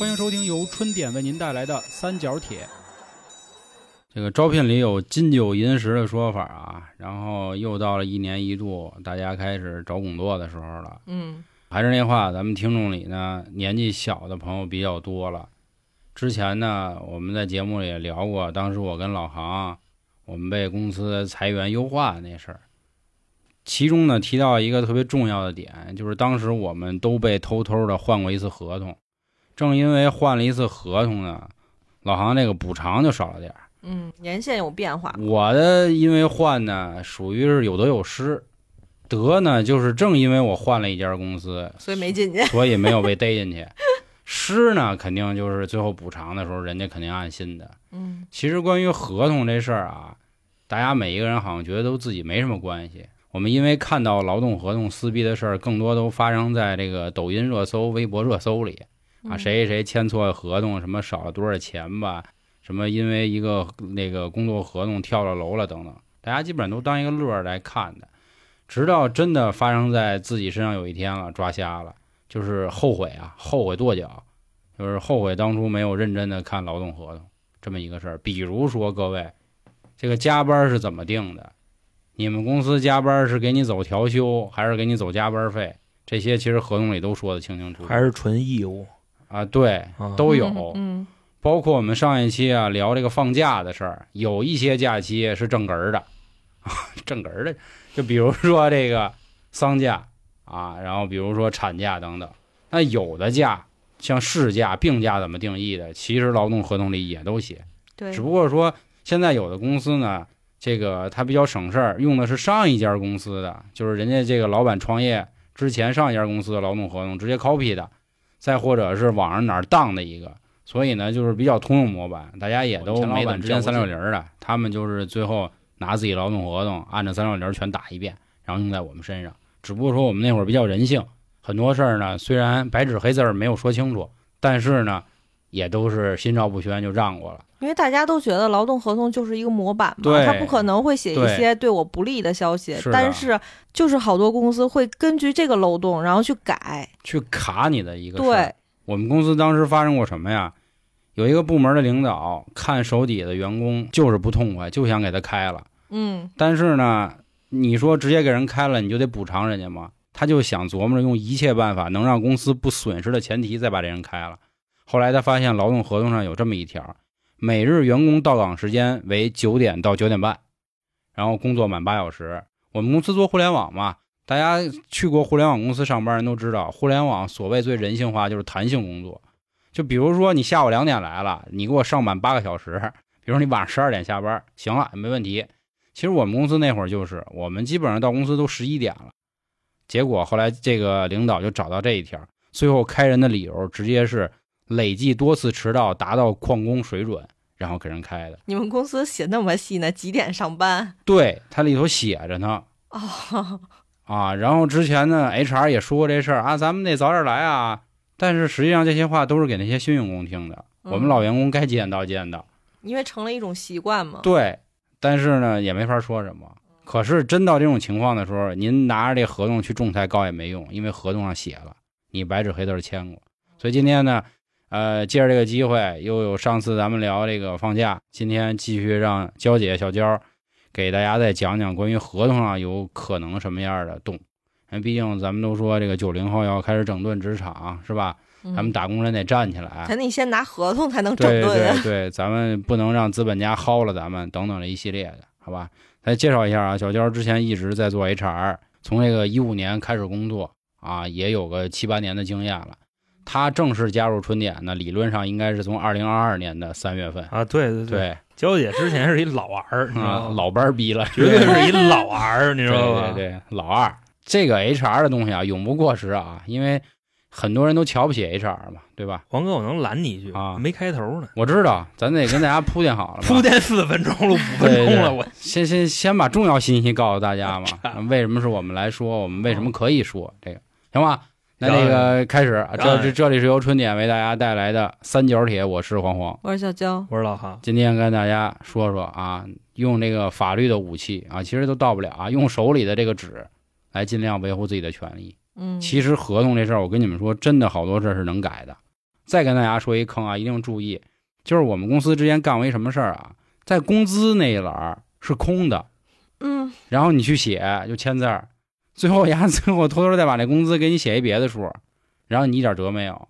欢迎收听由春点为您带来的三角铁。这个招聘里有金九银十的说法啊，然后又到了一年一度，大家开始找工作的时候了。嗯还是那话，咱们听众里呢，年纪小的朋友比较多了。之前呢，我们在节目里也聊过，当时我跟老航，我们被公司裁员优化那事儿。其中呢，提到一个特别重要的点，就是当时我们都被偷偷的换过一次合同。正因为换了一次合同呢，老航这个补偿就少了点儿。嗯，年限有变化。我的因为换呢，属于是有得有失。得呢，就是正因为我换了一家公司，所以没进去。所以没有被逮进去。失呢，肯定就是最后补偿的时候，人家肯定按新的。嗯其实关于合同这事儿啊，大家每一个人好像觉得都自己没什么关系。我们因为看到劳动合同撕逼的事儿，更多都发生在这个抖音热搜、微博热搜里啊，嗯谁谁签错合同，什么少了多少钱吧，什么因为一个那个工作合同跳了楼了等等，大家基本上都当一个乐儿来看的。直到真的发生在自己身上有一天了，抓瞎了，就是后悔啊，后悔跺脚，就是后悔当初没有认真的看劳动合同这么一个事儿。比如说，各位，这个加班是怎么定的？你们公司加班是给你走调休，还是给你走加班费？这些其实合同里都说的清清楚楚。还是纯义务啊，对，啊？都有。嗯包括我们上一期啊聊这个放假的事儿，有一些假期是正根儿的，正根儿的，就比如说这个丧假啊，然后比如说产假等等。那有的假，像事假、病假怎么定义的，其实劳动合同里也都写，对，只不过说现在有的公司呢，这个它比较省事儿，用的是上一家公司的，就是人家这个老板创业之前上一家公司的劳动合同直接 copy 的，再或者是网上哪儿当的一个。所以呢，就是比较通用模板，大家也都没怎么之前三六零的，他们就是最后拿自己劳动合同按照三六零全打一遍，然后用在我们身上。只不过说我们那会儿比较人性，很多事儿呢虽然白纸黑字儿没有说清楚，但是呢也都是心照不宣就让过了。因为大家都觉得劳动合同就是一个模板嘛，他不可能会写一些对我不利的消息，是但是就是好多公司会根据这个漏洞然后去改。去卡你的一个对，我们公司当时发生过什么呀？有一个部门的领导看手底下的员工就是不痛快，就想给他开了。嗯但是呢，你说直接给人开了，你就得补偿人家嘛？他就想琢磨着用一切办法能让公司不损失的前提，再把这人开了。后来他发现劳动合同上有这么一条：每日员工到岗时间为九点到九点半，然后工作满八小时。我们公司做互联网嘛，大家去过互联网公司上班人都知道，互联网所谓最人性化就是弹性工作。就比如说你下午两点来了，你给我上满八个小时，比如说你晚上十二点下班，行了，没问题。其实我们公司那会儿就是，我们基本上到公司都十一点了，结果后来这个领导就找到这一条，最后开人的理由直接是累计多次迟到达到旷工水准，然后给人开的。你们公司写那么细呢？几点上班？对，它里头写着呢哦，啊。然后之前呢，HR 也说过这事儿啊，咱们得早点来啊。但是实际上这些话都是给那些新员工听的，我们嗯老员工该几点到几点到。因为成了一种习惯嘛。对，但是呢也没法说什么。可是真到这种情况的时候，您拿着这合同去仲裁告也没用，因为合同上写了，你白纸黑字签过。所以今天呢，呃，借着这个机会，又有上次咱们聊这个放假，今天继续让娇姐小娇给大家再讲讲关于合同上有可能什么样的动。因为毕竟咱们都说这个九零后要开始整顿职场，是吧？嗯咱们打工人得站起来。咱得先拿合同才能整顿啊。对对，咱们不能让资本家薅了咱们等等这一系列的，好吧？再介绍一下啊，小娇之前一直在做 HR，从这个一五年开始工作啊，也有个七八年的经验了。他正式加入春点呢，理论上应该是从二零二二年的三月份。啊，对对，对娇姐之前是一老儿，啊，吗？老班儿逼了，绝对是一老儿，你知对道吧？对对，老二。这个 HR 的东西啊，永不过时啊，因为很多人都瞧不起 HR 嘛，对吧？黄哥，我能拦你一句啊没开头呢，我知道，咱得跟大家铺垫好了。铺垫四分钟了，五分对对钟了，我先先先把重要信息告诉大家嘛，为什么是我们来说，我们为什么可以说这个，行吧？那那个开始，这这这里是由春点为大家带来的三角铁，我是黄黄。我是小娇，我是老哈，今天跟大家说说啊，用这个法律的武器啊，其实都到不了啊，用手里的这个纸来尽量维护自己的权利。嗯，其实合同这事儿，我跟你们说，真的好多事儿是能改的。再跟大家说一坑啊，一定注意，就是我们公司之前干过一什么事儿啊，在工资那一栏是空的，嗯，然后你去写就签字儿，最后呀最后偷偷再把那工资给你写一别的数，然后你一点辙没有。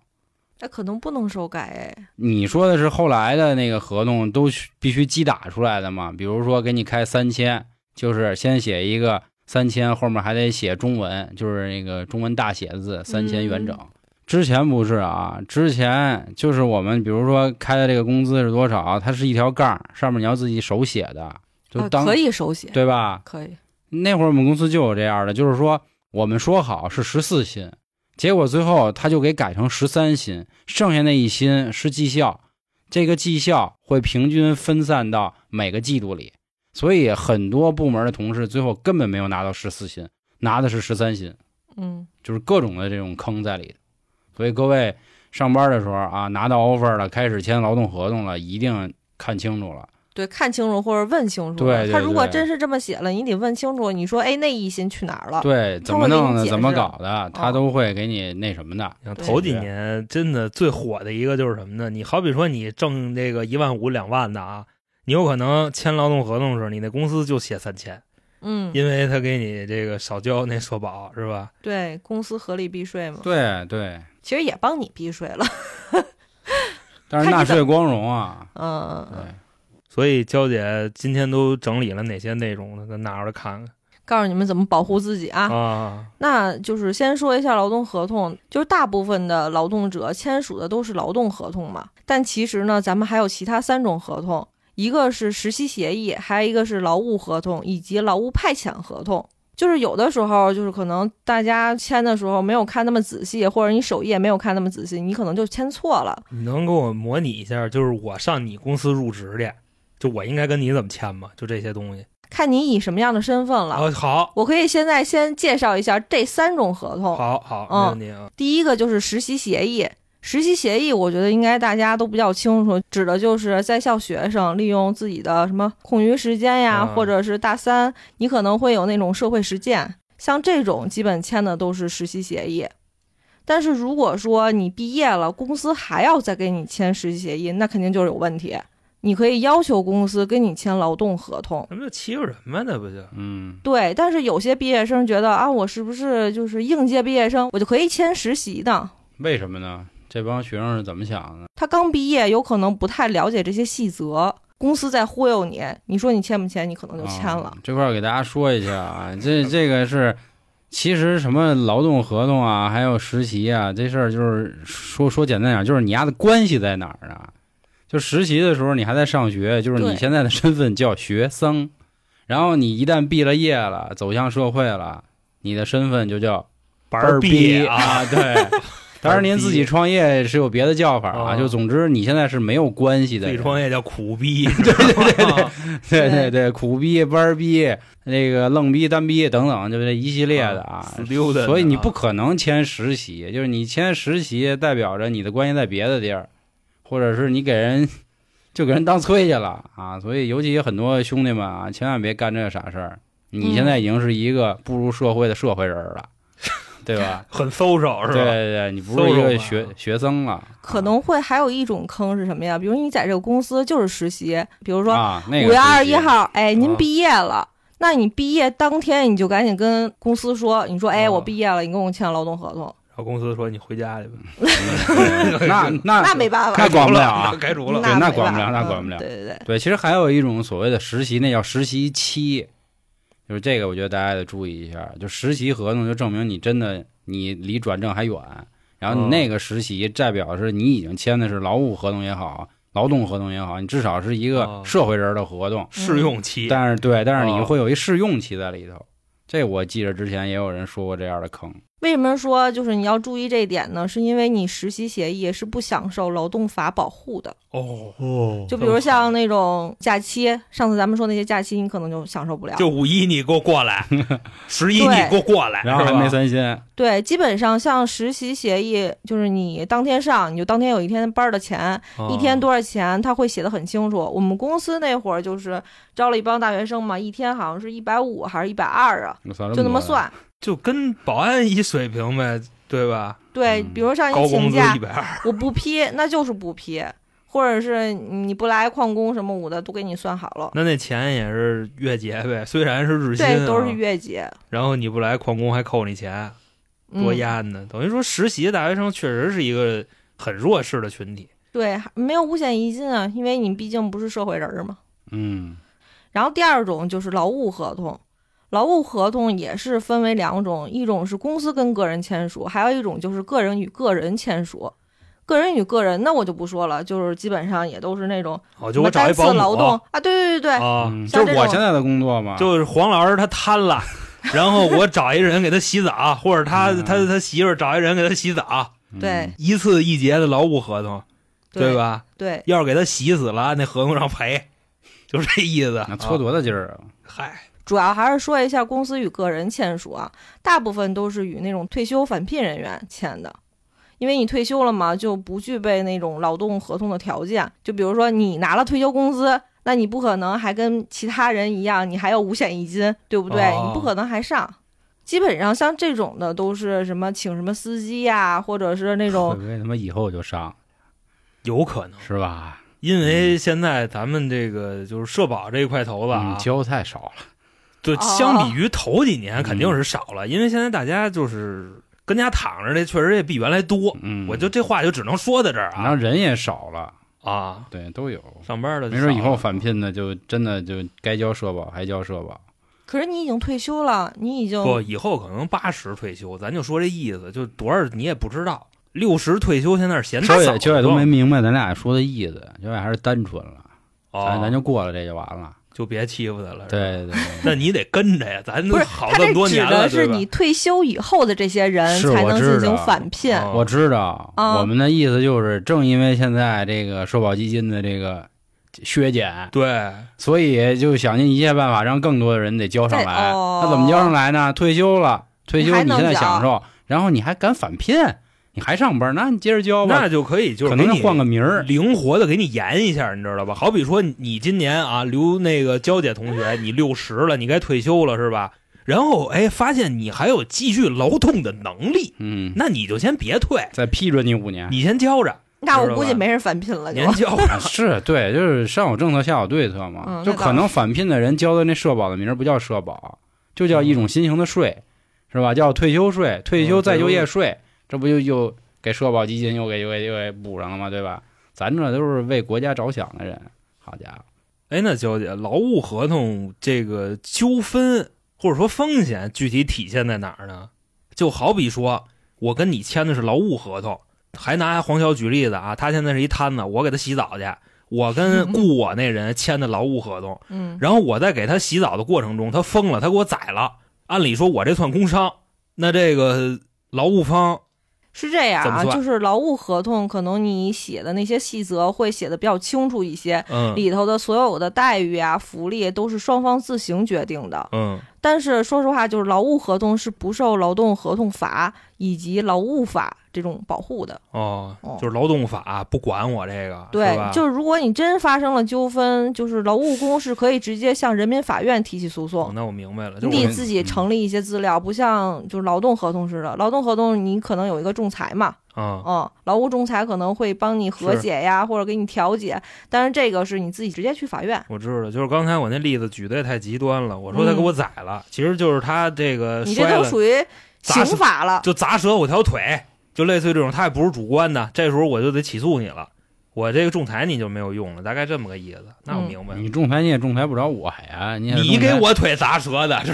那可能不能手改哎。你说的是后来的那个合同都必须机打出来的嘛？比如说给你开三千，就是先写一个三千，后面还得写中文，就是那个中文大写字三千元整。之前不是啊，之前就是我们比如说开的这个工资是多少，它是一条杠，上面你要自己手写的，就当、啊可以手写，对吧？可以。那会儿我们公司就有这样的，就是说我们说好是十四薪，结果最后他就给改成十三薪，剩下那一薪是绩效，这个绩效会平均分散到每个季度里，所以很多部门的同事最后根本没有拿到十四薪，拿的是十三薪，嗯，就是各种的这种坑在里头。所以各位上班的时候啊，拿到 offer 了，开始签劳动合同了，一定看清楚了。对，看清楚或者问清楚。对对他如果真是这么写了，你得问清楚。你说，哎，那一心去哪儿了？对，怎么弄的，怎么搞的，他哦都会给你那什么的。对像头几年真的最火的一个就是什么呢？你好比说你挣这个一万五两万的啊，你有可能签劳动合同的时候，你那公司就写三千，嗯，因为他给你这个少交那社保是吧？对公司合理避税嘛，对对，其实也帮你避税了。但是纳税光荣啊，嗯，对，所以娇姐今天都整理了哪些内容呢？咱拿出来看看告诉你们怎么保护自己啊。啊。那就是先说一下劳动合同，就是大部分的劳动者签署的都是劳动合同嘛，但其实呢，咱们还有其他三种合同，一个是实习协议，还有一个是劳务合同以及劳务派遣合同。就是有的时候，就是可能大家签的时候没有看那么仔细，或者你首页没有看那么仔细，你可能就签错了。你能给我模拟一下，就是我上你公司入职去，就我应该跟你怎么签嘛？就这些东西。看你以什么样的身份了。哦，好，我可以现在先介绍一下这三种合同。好，好，嗯没问题啊。第一个就是实习协议。实习协议，我觉得应该大家都比较清楚，指的就是在校学生利用自己的什么空余时间呀，啊或者是大三，你可能会有那种社会实践，像这种基本签的都是实习协议。但是如果说你毕业了，公司还要再给你签实习协议，那肯定就是有问题。你可以要求公司跟你签劳动合同，那不就欺负人吗？那不就嗯，对。但是有些毕业生觉得啊，我是不是就是应届毕业生，我就可以签实习的？为什么呢？这帮学生是怎么想的？他刚毕业，有可能不太了解这些细则，公司在忽悠你，你说你签不签，你可能就签了啊。这块儿给大家说一下啊，这这个是，其实什么劳动合同啊，还有实习啊，这事儿就是说说简单点儿，就是你丫的关系在哪儿呢？就实习的时候你还在上学，就是你现在的身份叫学生，然后你一旦毕了业了，走向社会了，你的身份就叫班儿逼啊，对。当然，您自己创业是有别的叫法啊，哦就总之你现在是没有关系的自己。创业叫苦逼，对对对对，对对对，苦逼、班儿逼、那个愣逼、单逼等等，就这一系列的啊。溜达的啊所以你不可能签实习，就是你签实习代表着你的关系在别的地儿，或者是你给人就给人当催去了啊。所以尤其很多兄弟们啊，千万别干这个傻事儿。你现在已经是一个步入社会的社会人儿了，对吧？很搜手是吧？对对对，你不是一个学学生了，可能会还有一种坑是什么呀？比如你在这个公司就是实习，比如说啊，五月二十一号，哎，您啊毕业了。那你毕业当天你就赶紧跟公司说，你说，哎，啊我毕业了，你跟我签劳动合同，公司说你回家去吧，嗯那 那那没办法，那管不了啊该除了。对那管不了那管不了嗯对对对，对，其实还有一种所谓的实习，那叫实习期，就是这个，我觉得大家得注意一下。就实习合同，就证明你真的你离转正还远，然后你嗯那个实习代表是你已经签的是劳务合同也好，劳动合同也好，你至少是一个哦社会人的合同。试用期，但是对，但是你哦会有一试用期在里头。这我记着之前也有人说过这样的坑。为什么说就是你要注意这一点呢？是因为你实习协议是不享受劳动法保护的。哦哦就比如像那种假期，上次咱们说那些假期，你可能就享受不了。就五一你给我过来，十一你给我过来，然后还没三薪，对，基本上像实习协议，就是你当天上，你就当天有一天班儿的钱，一天多少钱，他会写的很清楚。我们公司那会儿就是招了一帮大学生嘛，一天好像是一百五还是一百二啊，就那么。算。就跟保安一水平呗，对吧？对，嗯比如像高工资你请假一，百二，我不批，那就是不批，或者是你不来旷工什么五的都给你算好了。那那钱也是月结呗，虽然是日薪、啊，对，都是月结，然后你不来旷工还扣你钱，多嗯、压呢。等于说实习大学生确实是一个很弱势的群体。对，没有五险一金啊，因为你毕竟不是社会人嘛。嗯然后第二种就是劳务合同，劳务合同也是分为两种，一种是公司跟个人签署，还有一种就是个人与个人签署。个人与个人，那我就不说了，就是基本上也都是那种哦，什么就我找一单次保姆劳动啊，对对对对，啊，嗯，像这种就是我现在的工作嘛，就是黄老师他贪了，然后我找一人给他洗澡，或者他嗯他他媳妇儿找一人给他洗澡，嗯对一次一节的劳务合同，对？吧？对，要是给他洗死了，那合同上赔，就这意思。那搓啊多大劲儿啊！嗨，主要还是说一下公司与个人签署啊，大部分都是与那种退休返聘人员签的，因为你退休了嘛，就不具备那种劳动合同的条件。就比如说你拿了退休工资，那你不可能还跟其他人一样，你还有五险一金，对不对？哦你不可能还上。基本上像这种的都是什么请什么司机呀、或者是那 会种不会他妈以后就上有可能，是吧？因为现在咱们这个就是社保这一块头子啊嗯，，交太少了。对，哦相比于头几年肯定是少了，因为现在大家就是跟家躺着的，确实也比原来多。嗯，我就这话就只能说在这儿然后啊人也少了，啊，对，都有。上班的没准以后返聘的就真的就该交社保还交社保。可是你已经退休了，你已经不，以后可能八十退休，咱就说这意思，就多少你也不知道。六十退休现在是嫌早焦野焦野都没明白咱俩说的意思，焦野还是单纯了，哦咱咱就过了这就完了。就别欺负他了。对对对，那你得跟着呀，咱都不是好这么他这指多年了，的是你退休以后的这些人才能进行返聘。哦。我知道，啊。我们的意思就是，正因为现在这个社保基金的这个削减，对。所以就想尽一切办法让更多的人得交上对来。哦。那怎么交上来呢？退休了，退休你现在享受，然后你还敢返聘，你还上班，那你接着交吧那。就可以，就是可能给你换个名儿，灵活的给你延一下，你知道吧？好比说你今年啊，刘那个娇姐同学，你六十了，你该退休了是吧？然后哎，发现你还有继续劳动的能力，嗯，那你就先别退，再批准你五年。你先交着，那我估计没人返聘了，就年交 是对，就是上有政策下有对策嘛。嗯就可能返聘的人交的那社保的名儿不叫社保，就叫一种新型的税，是吧？叫退休税、退休再就业税，这不就又给社保基金又给又给又给补上了吗？对吧？咱这都是为国家着想的人，好家伙，哎，那娇姐，劳务合同这个纠纷或者说风险具体体现在哪儿呢？就好比说我跟你签的是劳务合同，还拿黄潇举例子啊，他现在是一摊子，我给他洗澡去，我跟 雇我那人签的劳务合同，嗯，然后我在给他洗澡的过程中，他疯了，他给我宰了。按理说，我这算工伤，那这个劳务方是这样啊，就是劳务合同，可能你写的那些细则会写的比较清楚一些，嗯里头的所有的待遇啊、福利都是双方自行决定的。嗯但是说实话，就是劳务合同是不受劳动合同法以及劳务法这种保护的。哦哦，就是劳动法不管我这个，对是，就是如果你真发生了纠纷，就是劳务工是可以直接向人民法院提起诉哦讼。那我明白了，就是你得自己成立一些资料，不像就是劳动合同似的。劳动合同你可能有一个仲裁嘛，啊嗯，劳务仲裁可能会帮你和解呀，或者给你调解，但是这个是你自己直接去法院。我知道，就是刚才我那例子举的也太极端了。我说他给我宰了，其实就是他这个你这都属于刑法了。就砸折我条腿，就类似于这种，他也不是主观的。这时候我就得起诉你了，我这个仲裁你就没有用了，大概这么个意思。那我嗯明白了，你仲裁你也仲裁不着我呀，你你给我腿砸折的，是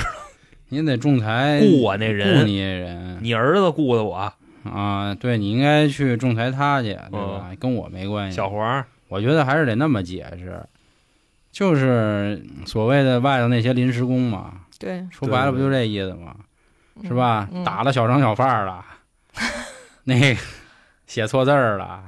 你得仲裁雇我那人雇，你那人你儿子雇的我，啊，对你应该去仲裁他去，对吧？跟我没关系。小黄，我觉得还是得那么解释，就是所谓的外头那些临时工嘛，对，说白了不就这意思吗？是吧？嗯打了小商小贩儿了，那个写错字儿了，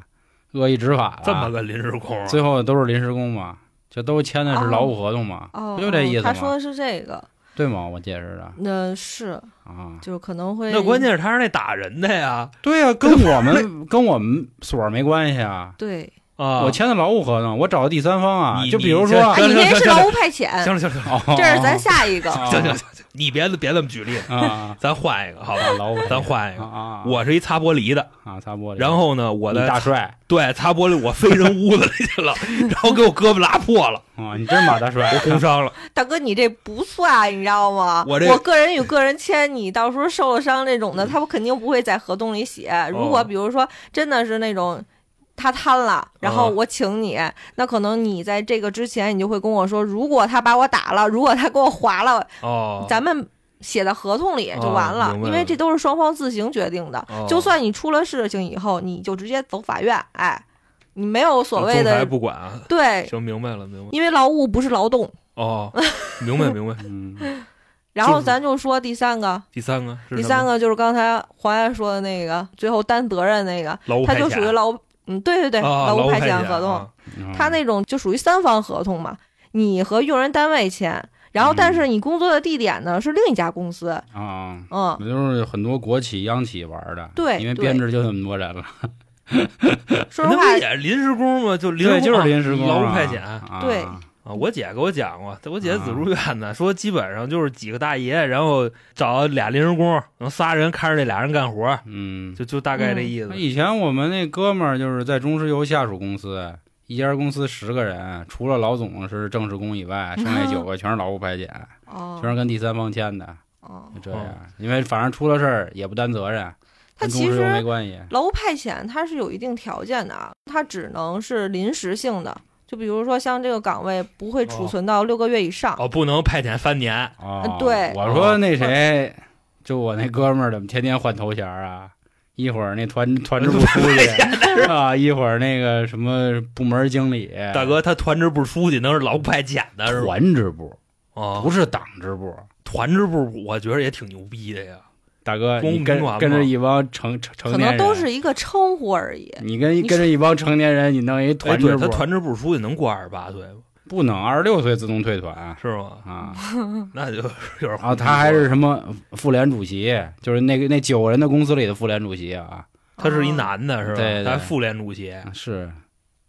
恶意执法了，这么个临时工啊，最后都是临时工嘛，就都签的是劳务合同嘛，哦，不就这意思吗？他说的是这个，对吗？我解释的那是啊，就可能会那关键是他是那打人的呀。对呀、跟我们跟我们所儿没关系啊。对啊，我签的劳务合同，我找的第三方啊，你就比如说，你那是劳务派遣，行了行了这是咱下一个。哦。行行行，你别别这么举例了，啊，咱换一个好吧？劳务咱换一个，啊啊，我是一擦玻璃的，啊擦玻璃，然后呢，我的大帅。对擦玻璃我飞人屋子里去了，然后给我胳膊拉破了，啊，你真马大帅，我工伤了。大哥，你这不算，你知道吗？我这个人与个人签，你到时候受了伤那种的，他不肯定不会在合同里写。如果比如说真的是那种他贪了，然后我请你，那可能你在这个之前，你就会跟我说，如果他把我打了，如果他给我划了，哦，咱们写在合同里就完了，因为这都是双方自行决定的。哦就算你出了事情以后，你就直接走法院，哎，你没有所谓的不管啊。对，行，明白了，明白了。因为劳务不是劳动。哦，明白明白。嗯，然后咱就说第三个，第三个第三个就是刚才黄爷说的那个，最后担责任那个，他就属于劳，嗯，对对对，啊劳务派遣合同，他那种就属于三方合同嘛，你和用人单位签，然后嗯但是你工作的地点呢是另一家公司，啊，嗯，那都是很多国企、央企玩的，对因为编制就那么多人了，说实话，也是临时工嘛？就临时对，工就是临时工啊，劳务派遣啊对啊。我姐给我讲过，我姐紫竹院呢，说基本上就是几个大爷，然后找俩临时工，然后仨人看着这俩人干活，嗯，就就大概这意思那。以前我们那哥们儿就是在中石油下属公司，一家公司十个人，除了老总是正式工以外，剩下九个全是劳务派遣，哦全是跟第三方签的，哦，就这样。因为反正出了事儿也不担责任，他其实关系。劳务派遣它是有一定条件的啊，它只能是临时性的，就比如说像这个岗位不会储哦存到六个月以上，哦，不能派遣三年，啊，对我说那谁，就我那哥们儿怎么天天换头衔儿啊？一会儿那团团支部书记 啊，一会儿那个什么部门经理，大哥他团支部书记能是劳务派遣的是吧？团支部哦，不是党支部。团支部，我觉得也挺牛逼的呀。大哥，公你跟跟着一帮成成成可年人，能都是一个称呼而已。你跟跟着一帮成年人，你弄一哎，团支部，对他团支部书记能过二十八岁吗？不能二十六岁自动退团是吗？啊。那就有点啊他还是什么妇联主席，就是那个那九个人的公司里的妇联主席啊。他是一男的，是吧？对对他还妇联主席，是，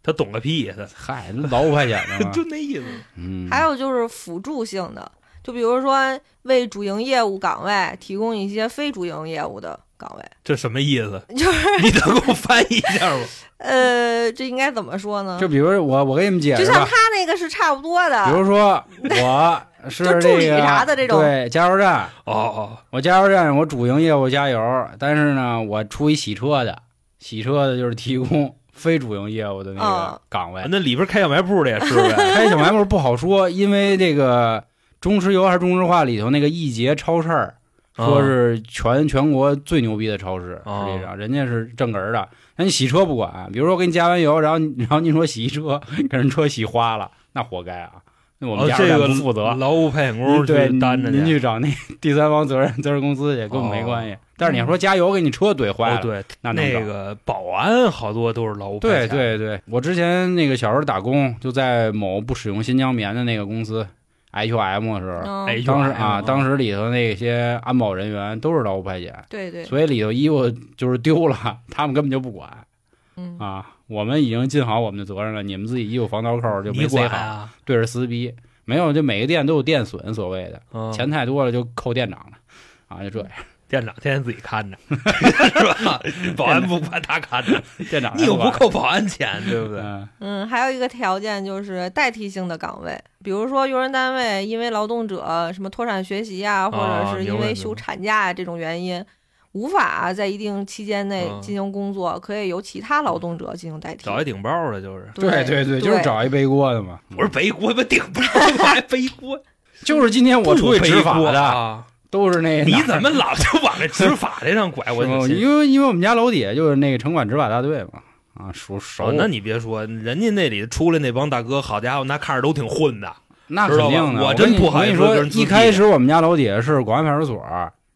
他懂个屁，他嗨，那劳务派遣的。就那意思。嗯，还有就是辅助性的，就比如说为主营业务岗位提供一些非主营业务的岗位，这什么意思？就是你能给我翻译一下吗？呃，这应该怎么说呢？就比如我我给你们解释就像他，那个是差不多的比，如说 我是就助理这个啥的这种对加油站，哦哦，我加油站我主营业务加油，但是呢，我出一洗车的，洗车的就是提供非主营业务的那个嗯岗位。那里边开小卖部的也是呗。开小卖部不好说，因为这个中石油还是中石化里头那个易捷超市，说是全全国最牛逼的超市，哦实际上人家是正根儿的。那你洗车不管，比如说我给你加完油，然后然后你说洗车，给人车洗花了，那活该啊！那我们哦，加油站这个不负责。劳务派遣工对，去担着您去。去找那第三方责任责任公司去，跟我们没关系。但是你要说加油给你车怼坏了，哦，对，那那个保安好多都是劳务派对遣。对对，我之前那个小时候打工，就在某不使用新疆棉的那个公司 HM 的时候，当时啊，当时里头那些安保人员都是劳务派遣，对对，所以里头衣服就是丢了，他们根本就不管。嗯，啊。我们已经尽好我们的责任了，你们自己衣服防盗扣就没塞好，啊？对着撕逼。没有，就每个店都有店损，所谓的。嗯。钱太多了就扣店长了。啊，就这样。店长天天自己看着，是吧？保安不管他看着，店长你又不扣保安钱，对不对？嗯嗯，还有一个条件就是代替性的岗位，比如说用人单位因为劳动者什么脱产学习啊，或者是因为休产假啊这种原因，无法在一定期间内嗯进行工作，可以由其他劳动者进行代替。找一顶包的，就是对对对，就是找一背锅的嘛。不是背锅，不顶包，我还背锅？就是今天我出去执法的，啊！都是那。你怎么老就往这执法这上拐？我因为因为我们家楼底下就是那个城管执法大队嘛，啊，熟熟。哦，那你别说，人家那里出来那帮大哥，好家伙，那看着都挺混的。那肯定的，我真不好意思说，一开始我们家楼底下是广安派出所，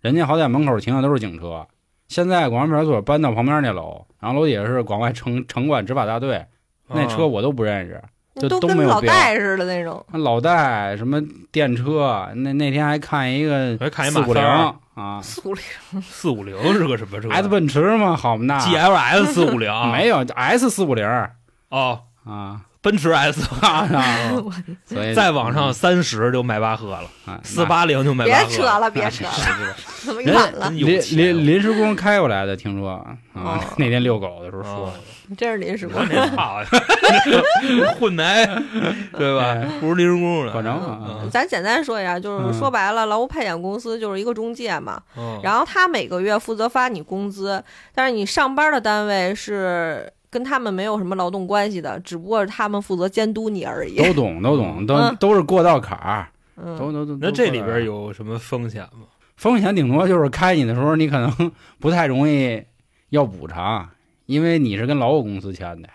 人家好歹门口停的都是警车。现在广安派出所搬到旁边那楼，然后楼底下是广外城城管执法大队，那车啊我都不认识。就都跟老戴似的那种。那老戴什么电车，那那天还看一个还看一四五零马三儿啊。速零 四五零是个什么车，S 奔驰吗，好嘛那？GLS 四五零。没有 S 四五零，哦，啊奔驰 S 啊，所以再往上三十就迈巴赫了，啊四八零就迈巴赫。别扯了，别扯了，了。怎么人远了？临临临时工开过来的，听说啊哦，那天遛狗的时候说真是临时工我。那操，混来对吧哎？不是临时工呢，可能啊嗯咱简单说一下，就是嗯说白了，劳务派遣公司就是一个中介嘛，嗯然后他每个月负责发你工资，但是你上班的单位是跟他们没有什么劳动关系的，只不过是他们负责监督你而已。都懂都懂，都嗯都是过道坎儿，都嗯，都都。那这里边有什么风险吗？风险，顶多就是开你的时候，你可能 不太容易要补偿，因为你是跟劳务公司签的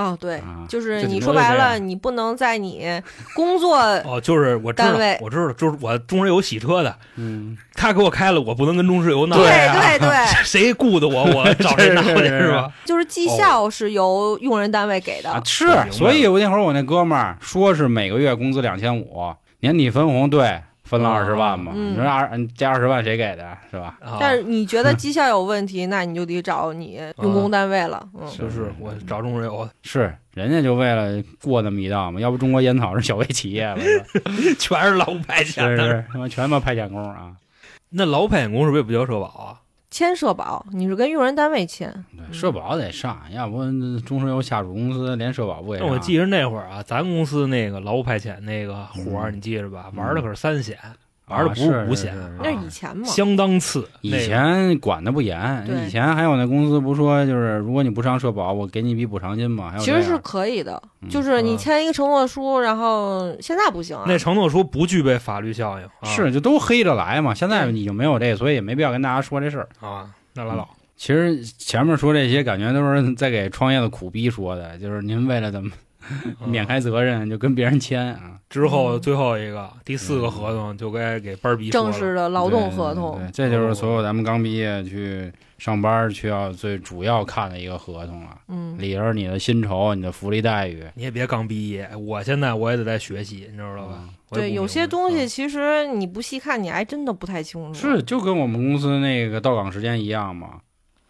哦，对，啊。就是你说白了，你不能在你工作 哦，就是我知道单位，我知道，就是我中石油洗车的，嗯，他给我开了，我不能跟中石油闹。对对啊对对，谁雇的我，我 找谁闹去是吧？就是绩效是由用人单位给的。啊，是所以我那会儿我那哥们儿说是每个月工资两千五，年底分红，对，分了哦二十万嘛。嗯你说二这二十万谁给的，是吧？啊但是你觉得绩效有问题，那你就得找你用工单位了。嗯，就是我找中石油，是，人家就为了过那么一道嘛，要不中国烟草是小微企业了，全是劳务派遣的。是是，他妈全他妈派遣工啊。那劳务派遣工是不是也不交社保啊？签社保，你是跟用人单位签。对，社保得上，要不中石油下属公司连社保不给上？那我记着那会儿啊，咱公司那个劳务派遣那个活儿，嗯你记着吧？嗯玩的可是三险，玩的不啊是五险是是，那是啊以前嘛，相当次。以前管的不严，以前还有那公司不说，就是如果你不上社保，我给你一笔补偿金嘛。还有其实是可以的，嗯就是你啊签一个承诺书，然后现在不行啊。那承诺书不具备法律效应，啊是就都黑着来嘛。现在对已经没有这个，所以也没必要跟大家说这事儿。啊，那拉倒。其实前面说这些，感觉都是在给创业的苦逼说的，就是您为了怎么 免开责任，就跟别人签啊。之后嗯最后一个第四个合同就该给班儿逼说了正式的劳动合同，对对这就是所有咱们刚毕业去上班需要最主要看的一个合同了，嗯，里边你的薪酬、你的福利待遇。你也别刚毕业，我现在我也得在学习，你知道吧？对，有些东西啊其实你不细看，你还真的不太清楚。是，就跟我们公司那个到岗时间一样嘛。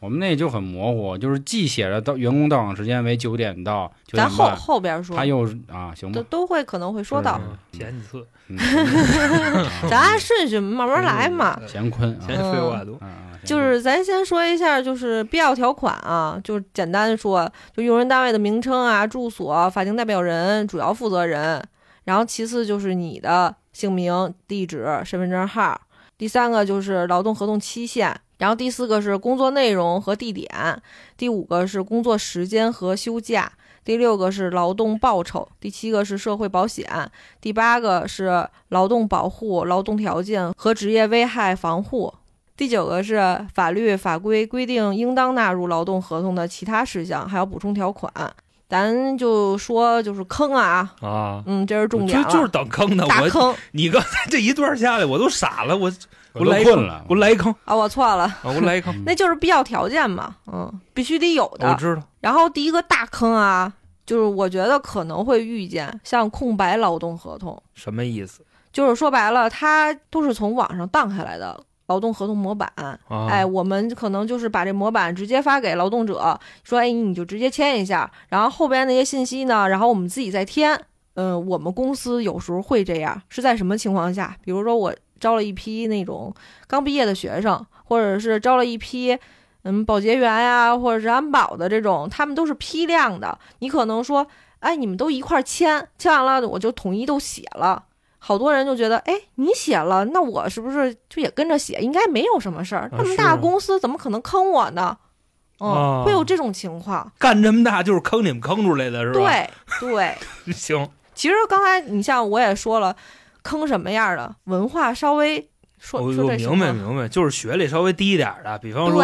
我们那就很模糊，就是既写着到员工到岗时间为九点到九咱后点半，后边说他，又啊，行吧，都都会可能会说到，嗯前几次嗯 咱按顺序慢慢来嘛。嗯乾坤啊前废话多。就是咱先说一下，就是必要条款啊，就是简单说，就用人单位的名称啊、住所、法定代表人、主要负责人，然后其次就是你的姓名、地址、身份证号，第三个就是劳动合同期限，然后第四个是工作内容和地点，第五个是工作时间和休假。第六个是劳动报酬，第七个是社会保险，第八个是劳动保护、劳动条件和职业危害防护，第九个是法律法规规定应当纳入劳动合同的其他事项，还有补充条款。咱就说就是坑啊，啊，嗯，这是重点了，就就是等坑的。我大坑你刚才这一段下来，我都傻了，我我来一坑困了给我来一坑啊！我错了，啊，给我来一坑。那就是必要条件嘛，嗯，必须得有的。我知道，然后第一个大坑啊，就是我觉得可能会遇见像空白劳动合同，什么意思就是说白了，它都是从网上荡下来的劳动合同模板。啊？哎，我们可能就是把这模板直接发给劳动者，说，哎，你就直接签一下，然后后边那些信息呢，然后我们自己再填。嗯，我们公司有时候会这样，是在什么情况下？比如说我招了一批那种刚毕业的学生，或者是招了一批嗯保洁员呀、或者是安保的这种，他们都是批量的。你可能说，哎，你们都一块儿签，签完了我就统一都写了。好多人就觉得，哎，你写了，那我是不是就也跟着写？应该没有什么事儿。那么大公司怎么可能坑我呢？嗯，哦会有这种情况。干这么大就是坑你们坑出来的是吧？对对，对，行，其实刚才你像我也说了，坑什么样的？文化稍微说我说这我明白明白，就是学历稍微低一点的，比方说，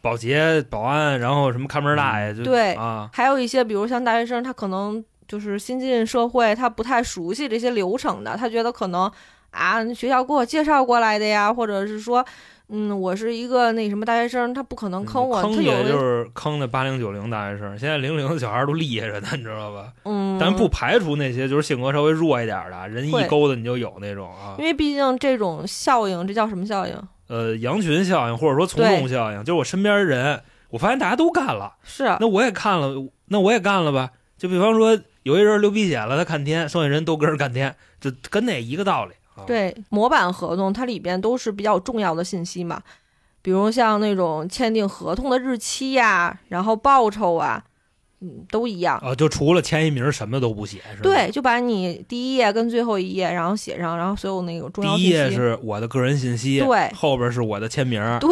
保洁、保安，然后什么看门大爷，就对。啊，还有一些，比如像大学生，他可能就是新进社会，他不太熟悉这些流程的，他觉得可能啊，学校给我介绍过来的呀，或者是说，嗯，我是一个那什么大学生，他不可能坑我，坑也就是坑那八零九零大学生，现在零零的小孩都厉害着呢，你知道吧？嗯，但不排除那些就是性格稍微弱一点的，人一勾搭你就有那种啊因，为毕竟这种效应，这叫什么效应？呃，羊群效应或者说从众效应，就是我身边人，我发现大家都干了，是那我也看了，那我也干了吧。就比方说有一人流鼻血了，他看天，剩下人都跟着看天，就跟那一个道理。对，模板合同它里边都是比较重要的信息嘛，比如像那种签订合同的日期呀，然后报酬啊，嗯，都一样。啊，就除了签一名，什么都不写，是吧？对，就把你第一页跟最后一页，然后写上，然后所有那个重要第一。页是我的个人信息，对后边是我的签名。对，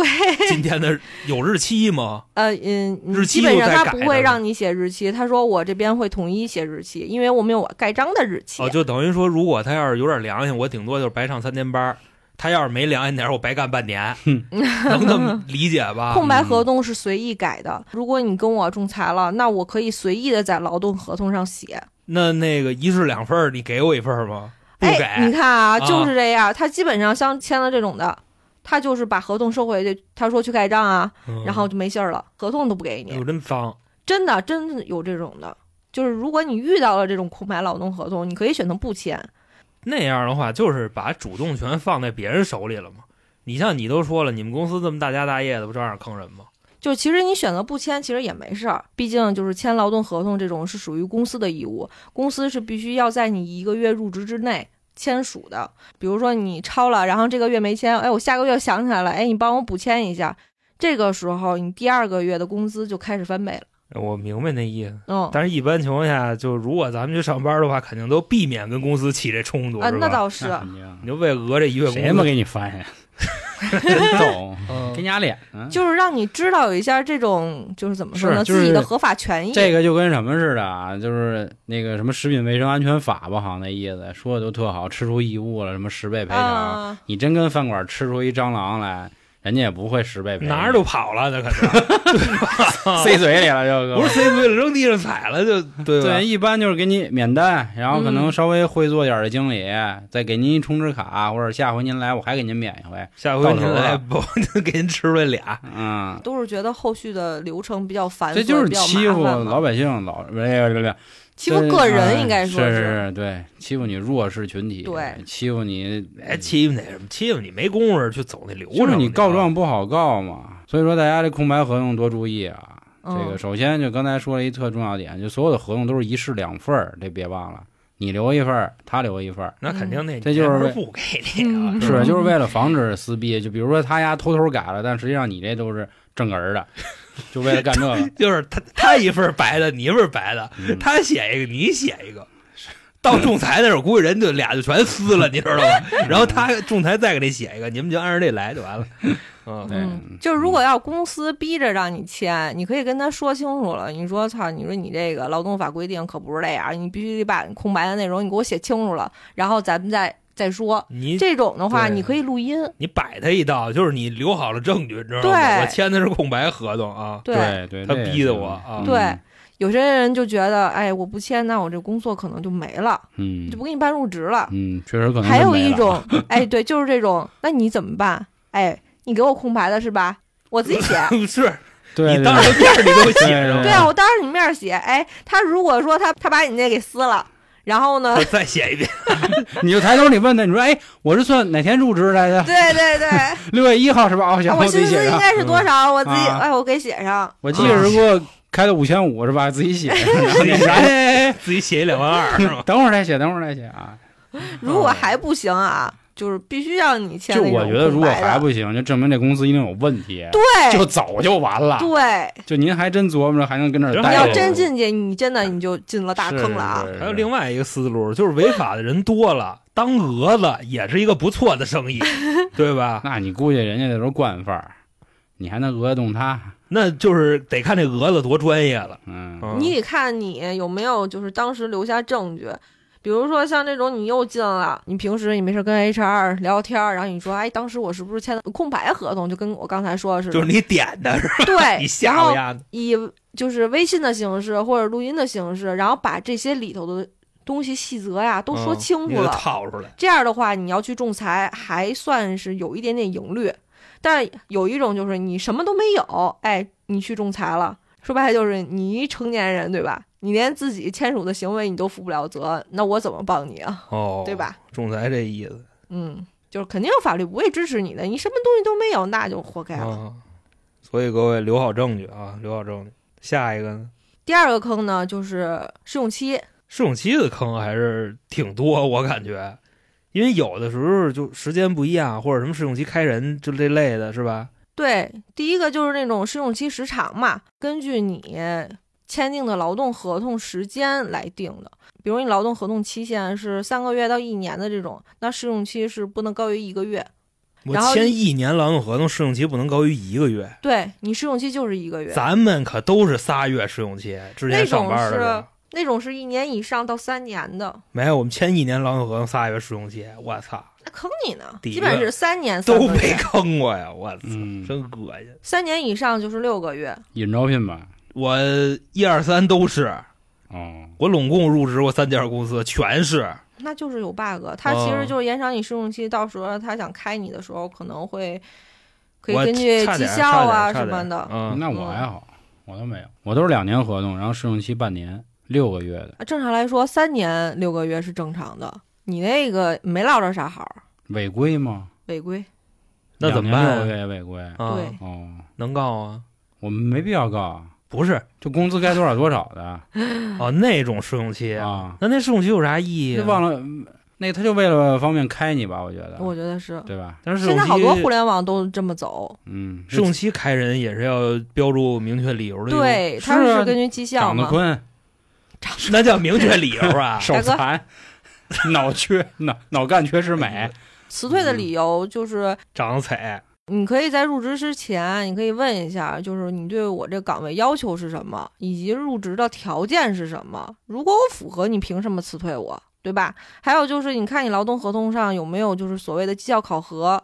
今天的 有日期吗？呃嗯，日期基本上他不会让你写日期，他说我这边会统一写日期，因为我们有我盖章的日期。哦，就等于说，如果他要是有点良心，我顶多就是白上三天班儿；他要是没良心点儿，我白干半年，能这么理解吧？空白合同是随意改的，如果你跟我仲裁了，那我可以随意的在劳动合同上写。那那个一式两份儿，你给我一份儿吗？不给。哎，你看啊，啊就是这样。他基本上像签了这种的，他就是把合同收回去，他说去盖章啊，嗯然后就没信儿了，合同都不给你有，。真脏。真的，真的有这种的。就是如果你遇到了这种空白劳动合同，你可以选择不签。那样的话，就是把主动权放在别人手里了嘛。你像你都说了，你们公司这么大家大业的，不照样坑人吗？就其实你选择不签，其实也没事儿，毕竟就是签劳动合同这种是属于公司的义务，公司是必须要在你一个月入职之内签署的。比如说你超了，然后这个月没签，哎，我下个月想起来了，哎，你帮我补签一下，这个时候你第二个月的工资就开始翻倍了。我明白那意思，嗯，但是一般情况下，就如果咱们去上班的话，肯定都避免跟公司起这冲突，啊，是吧？那倒是。你就为讹这一月工资，谁他妈给你翻呀？真逗，嗯给你俩脸呢。就是让你知道一下这种，就是怎么说呢，就是自己的合法权益。这个就跟什么似的啊？就是那个什么食品卫生安全法吧，好像那意思，说的都特好，吃出异物了，什么十倍赔偿。啊，你真跟饭馆吃出一蟑螂来，人家也不会十倍赔，哪儿都跑了，那可是。塞嘴里了，就不是塞嘴里扔地上踩了就对？对，一般就是给你免单，然后可能嗯。稍微会做点的经理，再给您一充值卡，或者下回您来我还给您免一回。下回您来不 给您吃了俩，嗯，都是觉得后续的流程比较繁琐，这就是比较欺负麻烦嘛。老百姓，老不不不不，欺负个人，应该说是是，对，欺负你弱势群体，对欺负你，哎，欺负那什么？欺负你没工夫去走那流程，就是你告状不好告嘛。所以说大家这空白合同多注意啊。嗯这个首先就刚才说了一特重要点，就所有的合同都是一式两份儿，这别忘了，你留一份儿，他留一份儿。那肯定那这就是不给你啊，嗯是，就是为了防止撕逼。就比如说他丫偷偷改了，但实际上你这都是正儿的，就为了干这个。就是他他一份白的，你一份白的，嗯他写一个，你写一个。到仲裁那会儿，估计人就俩就全撕了，你知道吧？然后他仲裁再给你写一个，你们就按照这来就完了。嗯，嗯，就是如果要公司逼着让你签，你可以跟他说清楚了。你说操，你说你这个劳动法规定可不是这样，你必须得把空白的内容你给我写清楚了，然后咱们再再说。你这种的话，你可以录音。你摆他一道，就是你留好了证据，知道吗？对我签的是空白合同啊，对对，他逼的我啊对，有些人就觉得，哎，我不签，那我这工作可能就没了，嗯就不给你办入职了。嗯，确实可能还有一种，哎，对，就是这种，那你怎么办？哎，你给我空白的是吧？我自己写。是对，你当着面儿你给我写对上，对啊，我当着你面写。哎，他如果说他他把你那给撕了，然后呢我？再写一遍。你就抬头你问他，你说哎，我是算哪天入职来的？对对对，六月一号是吧？哦，行，我自己写上。薪资应该是多少？我自己啊哎，我给写上。我记得是给我开的五千五是吧？自己写自己写一两万二是吗？等会儿再写，等会儿再写啊。如果还不行啊，就是必须让你签就我觉得如果还不行，就证明这公司一定有问题。对就走就完了。对，就您还真琢磨着还能跟这儿你你要。真进去，你真的你就进了大坑了啊！是还有另外一个思路，就是违法的人多了，当蛾子也是一个不错的生意，对吧？那你估计人家那都是惯犯儿，你还能讹得动他？那就是得看这蛾子多专业了。嗯，嗯你得看你有没有就是当时留下证据，比如说像这种你又进了，你平时你没事跟 HR 聊天儿，然后你说哎，当时我是不是签的空白合同，就跟我刚才说的似的，就是你点的是吧？对，你吓然后。以就是微信的形式或者录音的形式，然后把这些里头的东西细则呀都说清楚了，套出来。这样的话，你要去仲裁还算是有一点点盈率。但有一种就是你什么都没有，哎，你去仲裁了，说白了就是你一成年人，对吧？你连自己签署的行为你都负不了责，那我怎么帮你啊？哦，对？吧？仲裁这意思嗯，就是肯定法律不会支持你的，你什么东西都没有，那就活该了。啊。所以各位留好证据啊，留好证据。下一个呢？第二个坑呢，就是试用期。试用期的坑还是挺多，我感觉，因为有的时候就时间不一样，或者什么试用期开人就这类的，是吧？对，第一个就是那种试用期时长嘛，根据你签订的劳动合同时间来定的。比如你劳动合同期限是三个月到一年的这种，那试用期是不能高于一个月。我签一年劳动合同，试用期不能高于一个月。对你试用期就是一个月，咱们可都是仨月试用期，之前上班的时候那种是一年以上到三年的，没有，我们签一年劳动合同，仨月试用期，我操，那坑你呢。基本是三年三都没，坑过呀，我操，嗯真恶心。三年以上就是六个月。引招聘吧。我一二三都是，哦，我拢共入职过三家公司，全是。那就是有 bug，他其哦实就是延长你试用期，到时候他想开你的时候，可能会可以根据绩效啊什么的。嗯，那我还好，我都没有，我都是两年合同，然后试用期半年，六个月的，正常来说，三年六个月是正常的。你那个没落着啥好，违规吗？违规。那怎么办两年六个啊？月违规？啊对哦，能告啊？我们没必要告，不是就工资该多少多少的 哦，那种试用期，啊。那那试用期有啥意义啊？忘了，嗯那他就为了方便开你吧，我觉得，我觉得是。对吧？但是现在好多互联网都这么走，嗯，试用期开人也是要标注明确理由的，对，他啊是根据绩效嘛。长得坤，那叫明确理由啊。手残，脑缺脑脑干缺失美，辞退的理由就是，长得彩，你可以在入职之前，你可以问一下，就是你对我这个岗位要求是什么，以及入职的条件是什么。如果我符合，你凭什么辞退我，对吧？还有就是，你看你劳动合同上有没有就是所谓的绩效考核，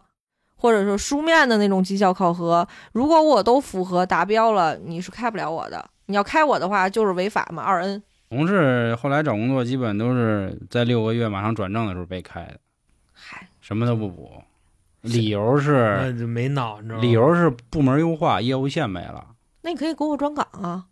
或者说书面的那种绩效考核。如果我都符合达标了，你是开不了我的。你要开我的话，就是违法嘛，二 N。同事后来找工作基本都是在六个月马上转正的时候被开的，嗨，什么都不补，理由那是就没脑，你知道吗？理由是部门优化，业务线没了，那你可以给我转岗啊。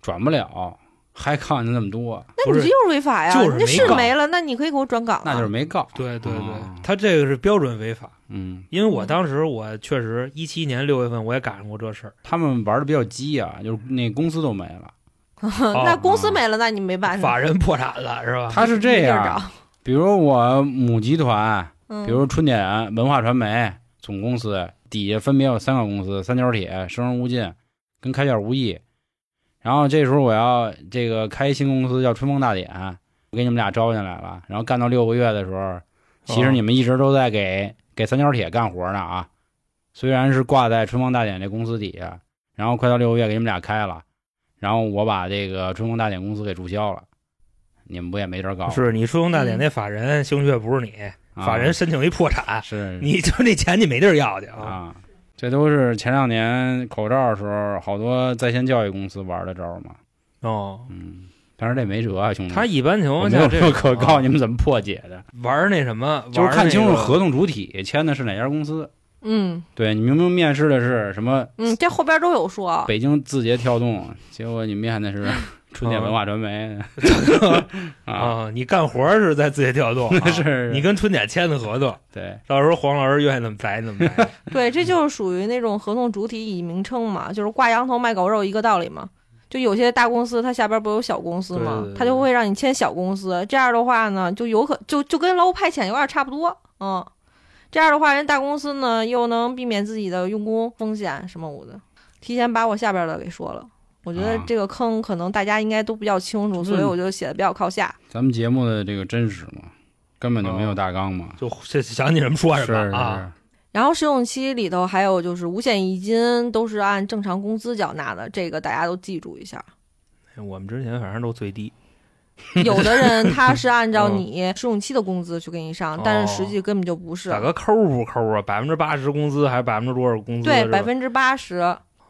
转不了，还抗你那么多，不是那你这就是违法呀！就是没是没了，那你可以给我转岗、啊。那就是没告。对对对哦，他这个是标准违法。嗯，因为我当时我确实一七年六月份我也赶上过这事儿，他们玩的比较激啊，就是那公司都没了。那公司没了，那你没办法。法人破产了是吧？他是这样，找比如我母集团，嗯，比如春点文化传媒总公司底下分别有三个公司：三角铁、生人勿近跟开卷无益。然后这时候我要这个开新公司叫春风大典，我给你们俩招进来了。然后干到六个月的时候，其实你们一直都在给给三角铁干活呢啊。虽然是挂在春风大典这公司底下，然后快到六个月给你们俩开了，然后我把这个春风大典公司给注销了，你们不也没地儿告？是你春风大典嗯那法人兴许不是你，啊法人申请一破产，是你就那钱你没地儿要去啊。啊，这都是前两年口罩的时候，好多在线教育公司玩的招嘛。哦，嗯，但是这没辙啊，兄弟。他一般情我没有况下这个没有可告诉你们们怎么破解的，玩那什么，就是看清楚合同主体签的是哪家公司。嗯对你明明面试的是什么嗯，这后边都有说。北京字节跳动，结果你面的是 春点文化传媒 啊，啊，你干活是在字节跳动，啊是你跟春点签的合同，对，到时候黄老师愿意怎么裁怎么裁。对，这就是属于那种合同主体以名称嘛，就是挂羊头卖狗肉一个道理嘛。就有些大公司，它下边不有小公司吗？对对对它就会让你签小公司，这样的话呢，就有可就就跟劳务派遣有点差不多，嗯。这样的话，人大公司呢又能避免自己的用工风险什么我的，提前把我下边的给说了。我觉得啊这个坑可能大家应该都比较清楚，所以嗯我就写的比较靠下。咱们节目的这个真实嘛，根本就没有大纲嘛，就这想起什么说什么啊。然后试用期里头还有就是五险一金都是按正常工资缴纳的，这个大家都记住一下。我们之前反正都最低，有的人他是按照嗯你试用期的工资去给你上，但是实际根本就不是。咋个抠不抠啊？百分之八十工资还是百分之多少工资？对，百分之八十。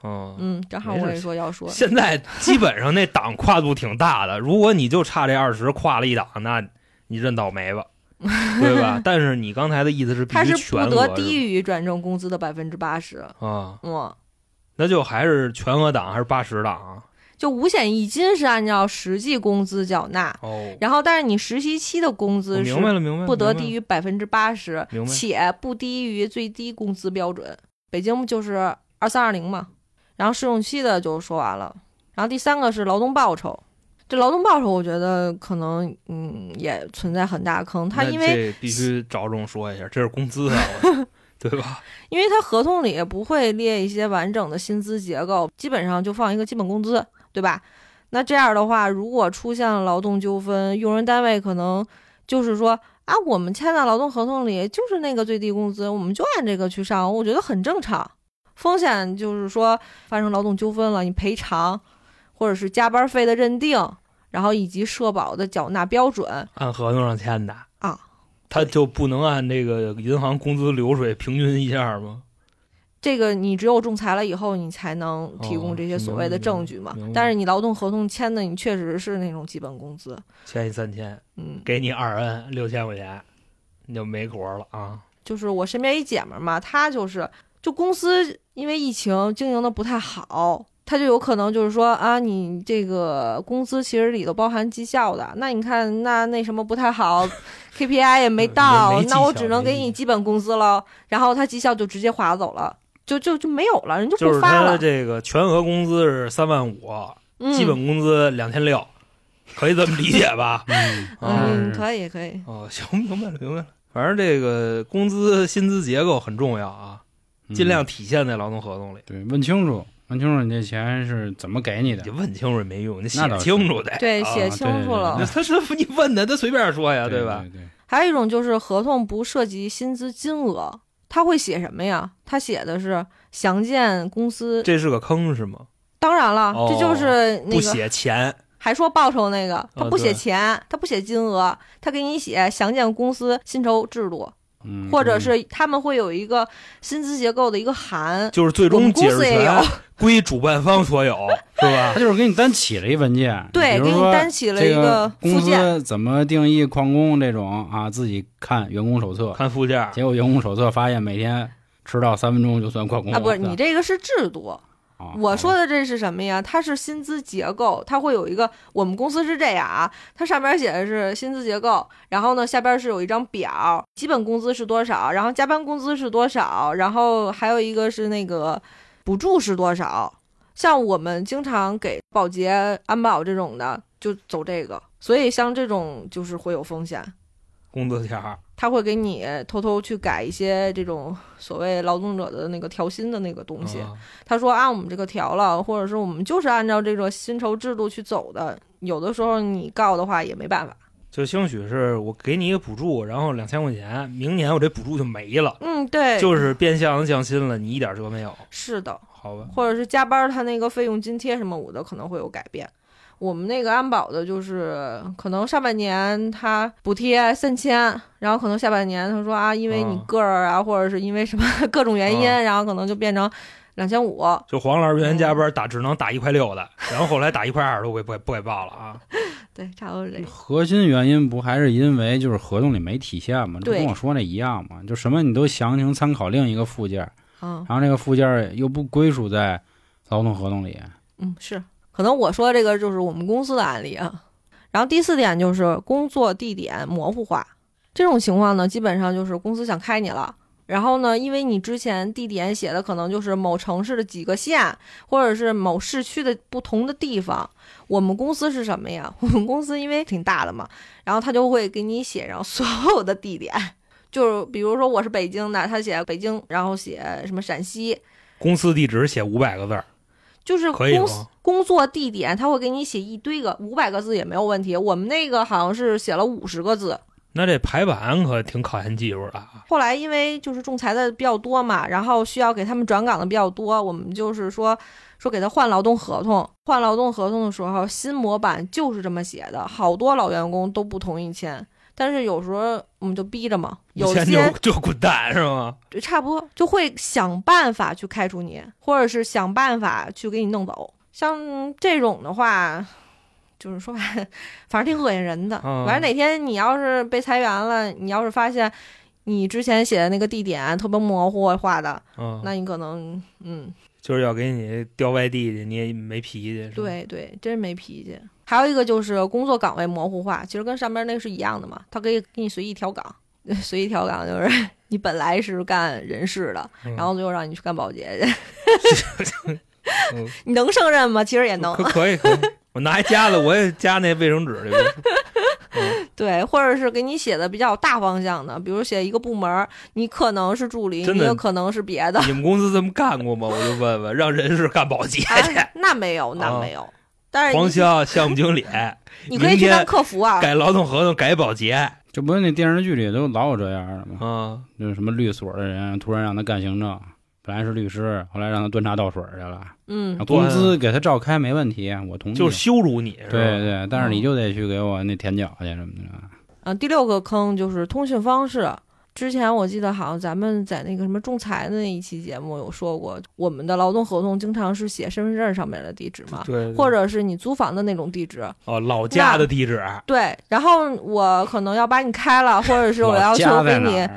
嗯。嗯，正好我跟你说要说，现在基本上那档跨度挺大的，如果你就差这二十跨了一档，那你认倒霉吧，对吧？但是你刚才的意思是必他是不额得低于转正工资的百分之八十。啊，嗯，那就还是全额档还是八十档啊？就五险一金是按照实际工资缴纳，哦，然后但是你实习期的工资是不得低于百分之八十且不低于最低工资标准。北京就是二三二零嘛，然后试用期的就说完了，然然后第三个是劳动报酬。这劳动报酬，我觉得可能嗯也存在很大坑。他因为必须着重说一下，这是工资啊，对吧？因为他合同里不会列一些完整的薪资结构，基本上就放一个基本工资，对吧？那这样的话，如果出现了劳动纠纷，用人单位可能就是说啊，我们签的劳动合同里就是那个最低工资，我们就按这个去上，我觉得很正常。风险就是说发生劳动纠纷了，你赔偿，或者是加班费的认定，然后以及社保的缴纳标准，按合同上签的啊，他就不能按这个银行工资流水平均一下吗？这个你只有仲裁了以后，你才能提供这些所谓的证据嘛。但是你劳动合同签的，你确实是那种基本工资，签一三千，嗯，给你二 n 六千块钱，你就没活了啊！就是我身边一姐们儿嘛，她就是就公司因为疫情经营的不太好，她就有可能就是说啊，你这个工资其实里头包含绩效的，那你看那那什么不太好，KPI 也没到，没没那我只能给你基本工资了，然后他绩效就直接划走了。就就就没有了，人就就是他不发了。这个全额工资是三万五，嗯、基本工资两千六，可以这么理解吧？嗯，嗯，以。可以可以，哦，行，明白了，明白了。反正这个工资薪资结构很重要啊，尽量体现在劳动合同里。对，问清楚，问清楚你这钱是怎么给你的你。问清楚也没用，你写清楚得。对，啊写清楚了。那他是你问的，他随便说呀，对吧？？对对，还有一种就是合同不涉及薪资金额，他会写什么呀？他写的是详见公司。这是个坑是吗？当然了，哦这就是那不个写钱，还说报酬那个，他不写对钱，他不写金额，他给你写详见公司薪酬制度，嗯，或者是他们会有一个薪资结构的一个函。就是最终解释司也有权，归主办方所有，是吧他？就是给你单起了一文件，对，给你单起了一个公附件。司怎么定义旷工这种啊，自己看员工手册，看附件，结果员工手册发现每天迟到三分钟就算旷工啊，不是你这个是制度，啊我说的这是什么呀？它是薪资结构，它会有一个，我们公司是这样啊，它上边写的是薪资结构，然后呢下边是有一张表，基本工资是多少，然后加班工资是多少，然后还有一个是那个补助是多少。像我们经常给保洁、安保这种的，就走这个，所以像这种就是会有风险。工资条，他会给你偷偷去改一些这种所谓劳动者的那个调薪的那个东西，啊。他说按我们这个调了，或者是我们就是按照这个薪酬制度去走的，有的时候你告的话也没办法。就兴许是我给你一个补助，然后两千块钱，明年我这补助就没了，嗯，对，就是变相的降薪了，你一点辙没有，是的，好吧？或者是加班，他那个费用津贴什么我的可能会有改变。我们那个安保的，就是可能上半年他补贴三千，然后可能下半年他说啊，因为你啊个儿啊，或者是因为什么 各种原因，啊然后可能就变成两千五。就黄老师原先加班打只能打一块六的，然后后来打一块二都不给不给不给报了啊。对，差不多是这个。核心原因不还是因为就是合同里没体现吗？这不跟我说那一样嘛？就什么你都详情参考另一个附件，嗯然后那个附件又不归属在劳动合同里，嗯，是，可能我说的这个就是我们公司的案例啊。然后第四点就是工作地点模糊化，这种情况呢，基本上就是公司想开你了。然后呢，因为你之前地点写的可能就是某城市的几个县，或者是某市区的不同的地方。我们公司是什么呀？我们公司因为挺大的嘛，然后他就会给你写上所有的地点，就是比如说我是北京的，他写北京，然后写什么陕西，公司地址写五百个字儿，就是公司？工作地点，他会给你写一堆个五百个字也没有问题。我们那个好像是写了五十个字。那这排版可挺考验技术的啊。后来因为就是仲裁的比较多嘛，然后需要给他们转岗的比较多，我们就是说说给他换劳动合同。换劳动合同的时候，新模板就是这么写的，好多老员工都不同意签。但是有时候我们就逼着嘛，有些就就滚蛋是吗？差不多就会想办法去开除你，或者是想办法去给你弄走。像这种的话，就是说白了，反正挺恶心人的。嗯反正哪天你要是被裁员了，你要是发现你之前写的那个地点特别模糊化的，嗯，那你可能嗯，就是要给你调外地去，你也没脾气。对对，真没脾气。还有一个就是工作岗位模糊化，其实跟上边那个是一样的嘛，他可以给你随意调岗。随意调岗就是 你本来是干人事的，嗯然后最后让你去干保洁去。嗯你能胜任吗？其实也能可。以可以，我拿一夹子，我也夹那卫生纸去。嗯对，或者是给你写的比较大方向的，比如写一个部门儿，你可能是助理，你也可能是别的。你们公司这么干过吗？我就问问，让人事干保洁去。哎，那没有，那啊没有。但是黄潇项目经理 你可以去当客服啊。改劳动合同改保洁这不是那电视剧里都老有这样的吗？啊，就是什么律所的人突然让他干行政，本来是律师，后来让他端茶倒水去了，嗯啊工资给他照开没问题，我同意。就是羞辱你，是吧对对，但是你嗯就得去给我那舔脚去什么的。啊，第六个坑就是通讯方式。之前我记得好像咱们在那个什么仲裁的那一期节目有说过，我们的劳动合同经常是写身份证上面的地址嘛，对，对或者是你租房的那种地址。哦老家的地址，对，然后我可能要把你开了，或者是我要求给你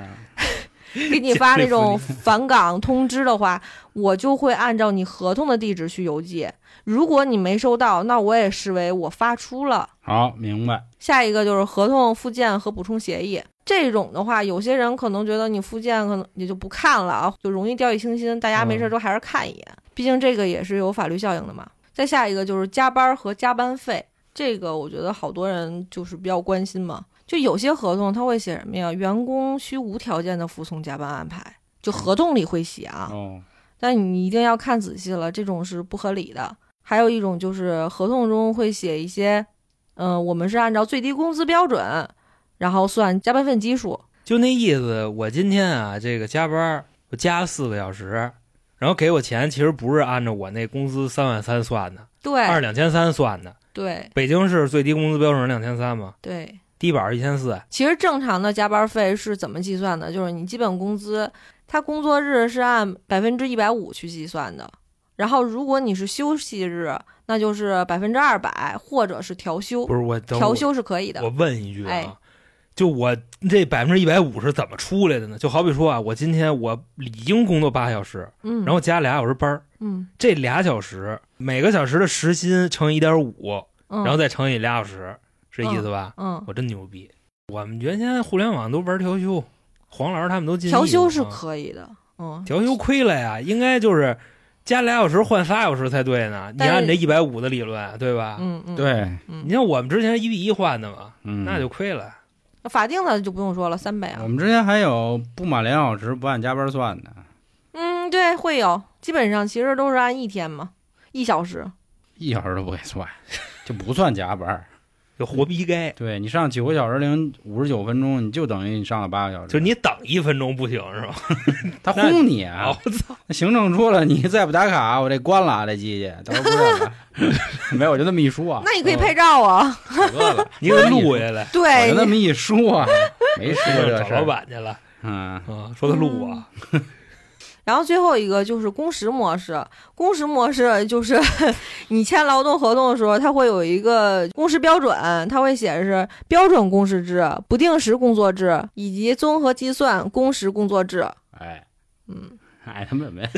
给你发那种返岗通知的话，我就会按照你合同的地址去邮寄。如果你没收到，那我也视为我发出了。好，明白。下一个就是合同附件和补充协议。这种的话，有些人可能觉得你附件可能也就不看了啊，就容易掉以轻心。大家没事都还是看一眼，毕竟这个也是有法律效应的嘛。再下一个就是加班和加班费，这个我觉得好多人就是比较关心嘛。就有些合同他会写什么呀？员工需无条件的服从加班安排，就合同里会写啊。哦，但你一定要看仔细了，这种是不合理的。还有一种就是合同中会写一些，嗯、我们是按照最低工资标准，然后算加班费基数。就那意思。我今天啊，这个加班我加四个小时，然后给我钱，其实不是按照我那工资三万三算的，对，按两千三算的。对北京市最低工资标准是两千三嘛，对，低保一千四。其实正常的加班费是怎么计算的？就是你基本工资，它工作日是按百分之一百五去计算的。然后如果你是休息日，那就是百分之二百，或者是调休不，是我等调休是可以的我。问一句啊，哎就我这百分之一百五是怎么出来的呢？就好比说啊，我今天我理应工作八小时，嗯，然后加俩小时班儿，嗯这俩小时每个小时的时薪乘以一点五，嗯，然后再乘以俩小时，是这意思吧？嗯，我真牛逼！我们原先互联网都玩调休，黄老师他们都进调休是啊可以的。嗯，调休亏了呀，应该就是加俩小时换仨小时才对呢。你按这一百五的理论，对吧？嗯嗯，对，嗯你，像我们之前一比一换的嘛，嗯，那就亏了。法定的就不用说了，三倍啊我。们之前还有不满两小时不按加班算的，嗯，对，会有，基本上其实都是按一天嘛，一小时。一小时都不给算，就不算加班。就活逼该，对你上九个小时零五十九分钟，你就等于你上了八个小时。就你等一分钟不行是吧？他轰你啊！我操！那行政说了，你再不打卡，我这关了啊这机器，到时候不。没有，我就那么一说啊。那你可以拍照啊。大哥了，你给录下来，我对就，那么一说啊，没说这找老。板去了嗯，啊，说他录啊，然后最后一个就是工时模式，工时模式就是 你签劳动合同的时候，它会有一个工时标准，它会显示标准工时制、不定时工作制以及综合计算工时工作制。哎，嗯，哎他们没，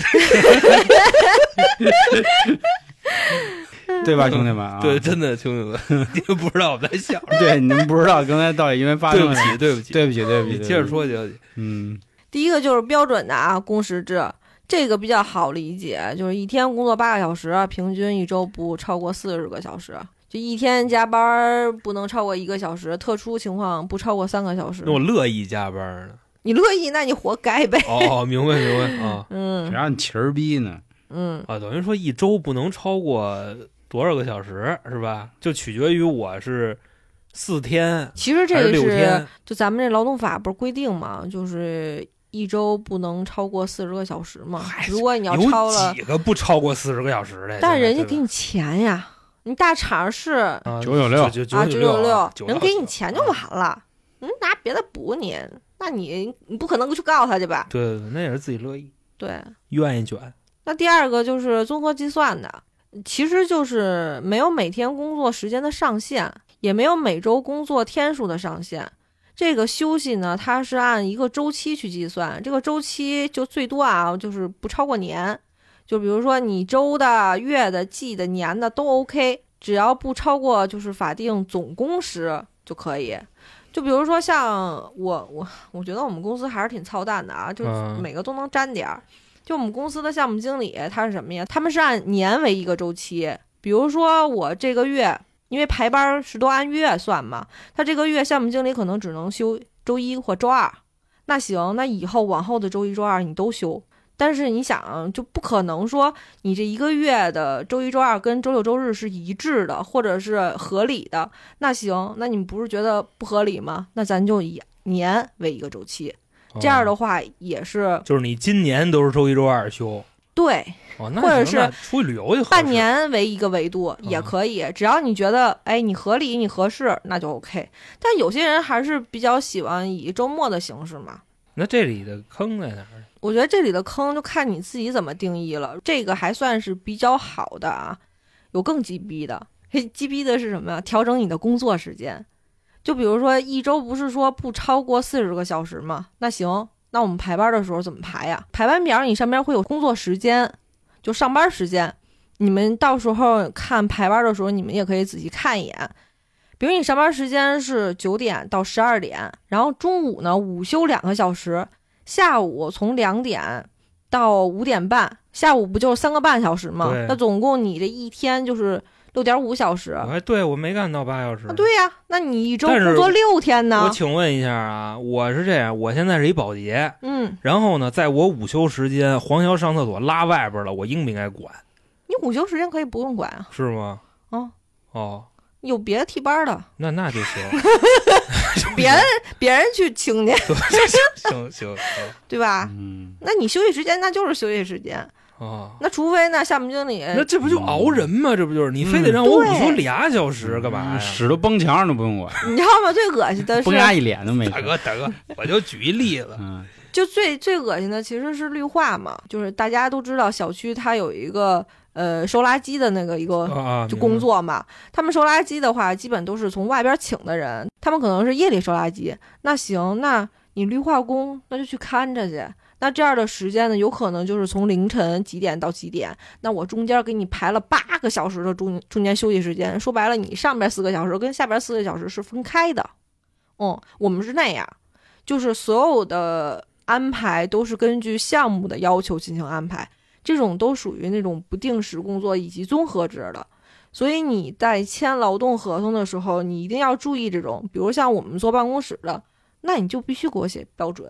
对吧，兄弟们啊？对，真的兄弟们，你们不知道我在想什么，对，你们不知道刚才到底因为发生了对不起，对不起，对不起，对不起，接着说，接着。嗯，第一个就是标准的啊工时制，这个比较好理解，就是一天工作八个小时，平均一周不超过四十个小时。就一天加班儿不能超过一个小时，特殊情况不超过三个小时那。我乐意加班呢。你乐意，那你活该呗。哦，明白明白啊 嗯谁嗯让你气儿逼呢？嗯，啊，等于说一周不能超过多少个小时是吧？就取决于我是四天其实这个是。就咱们这劳动法不是规定嘛，就是一周不能超过四十个小时嘛。如果你要超了，几个不超过四十个小时的？但是人家给你钱呀，你大厂是啊啊996九九九九六，人给你钱就完了，嗯，拿别的补你，那你你不可能去告他去吧？对对对，那也是自己乐意，对。愿意卷。那第二个就是综合计算的，其实就是没有每天工作时间的上限，也没有每周工作天数的上限。这个休息呢，它是按一个周期去计算，这个周期就最多啊，就是不超过年。就比如说你周的、月的、季的、年的都 OK，只要不超过就是法定总工时就可以。就比如说像我我我觉得我们公司还是挺操蛋的啊，就每个都能沾点儿。就我们公司的项目经理，他是什么呀？他们是按年为一个周期，比如说我这个月，因为排班是都按月算嘛，他这个月项目经理可能只能休周一或周二。那行，那以后往后的周一、周二你都休。但是你想，就不可能说你这一个月的周一、周二跟周六、周日是一致的，或者是合理的。那行，那你们不是觉得不合理吗？那咱就以年为一个周期，这样的话也是哦就是你今年都是周一周二休对，或者是出去旅游半年为一个维度也可以，只要你觉得哎你合理你合适，那就 OK。但有些人还是比较喜欢以周末的形式嘛。那这里的坑在哪儿？我觉得这里的坑就看你自己怎么定义了。这个还算是比较好的啊，有更鸡逼的。嘿，鸡逼的是什么呀？调整你的工作时间。就比如说一周不是说不超过四十个小时吗？那行，那我们排班的时候怎么排呀？排班表你上面会有工作时间，就上班时间。你们到时候看排班的时候，你们也可以仔细看一眼。比如你上班时间是九点到十二点，然后中午呢午休两个小时，下午从两点到五点半，下午不就是三个半小时吗？那总共你这一天就是六点五小时。哎，对我没干到八小时。啊，对呀，那你一周工作六天呢我？请问一下啊，我是这样，我现在是一保洁，嗯，然后呢，在我午休时间，黄潇上厕所拉外边了，我应不应该管？你午休时间可以不用管啊，是吗？哦哦，有别的替班的，那那就行，别人别人去请去，行行行 对吧？嗯，那你休息时间那就是休息时间，哦。那除非那项目经理那这不就熬人吗？这不就是你非得让我午休俩小时干嘛呀？屎都崩墙上都不用管，你知道吗？最恶心的是崩，牙一脸都没事。大哥大哥，我就举一例子，嗯，就最最恶心的其实是绿化嘛，就是大家都知道小区它有一个呃收垃圾的那个一个啊，就工作嘛，他们收垃圾的话，基本都是从外边请的人，他们可能是夜里收垃圾。那行，那你绿化工那就去看着去。那这样的时间呢，有可能就是从凌晨几点到几点。那我中间给你排了八个小时的中中间休息时间，说白了，你上边四个小时跟下边四个小时是分开的。嗯，我们是那样，就是所有的安排都是根据项目的要求进行安排。这种都属于那种不定时工作以及综合制的，所以你在签劳动合同的时候，你一定要注意这种，比如像我们坐办公室的，那你就必须给我写标准，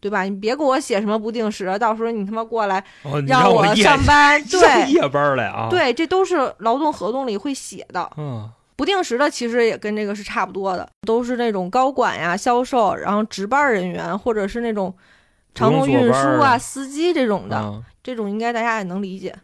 对吧？你别给我写什么不定时，到时候你他妈过来哦，让我上班，上对夜班来啊？，对，这都是劳动合同里会写的。嗯，不定时的其实也跟这个是差不多的，都是那种高管呀、销售，然后值班人员或者是那种长途运输啊、司机这种的。啊这种应该大家也能理解。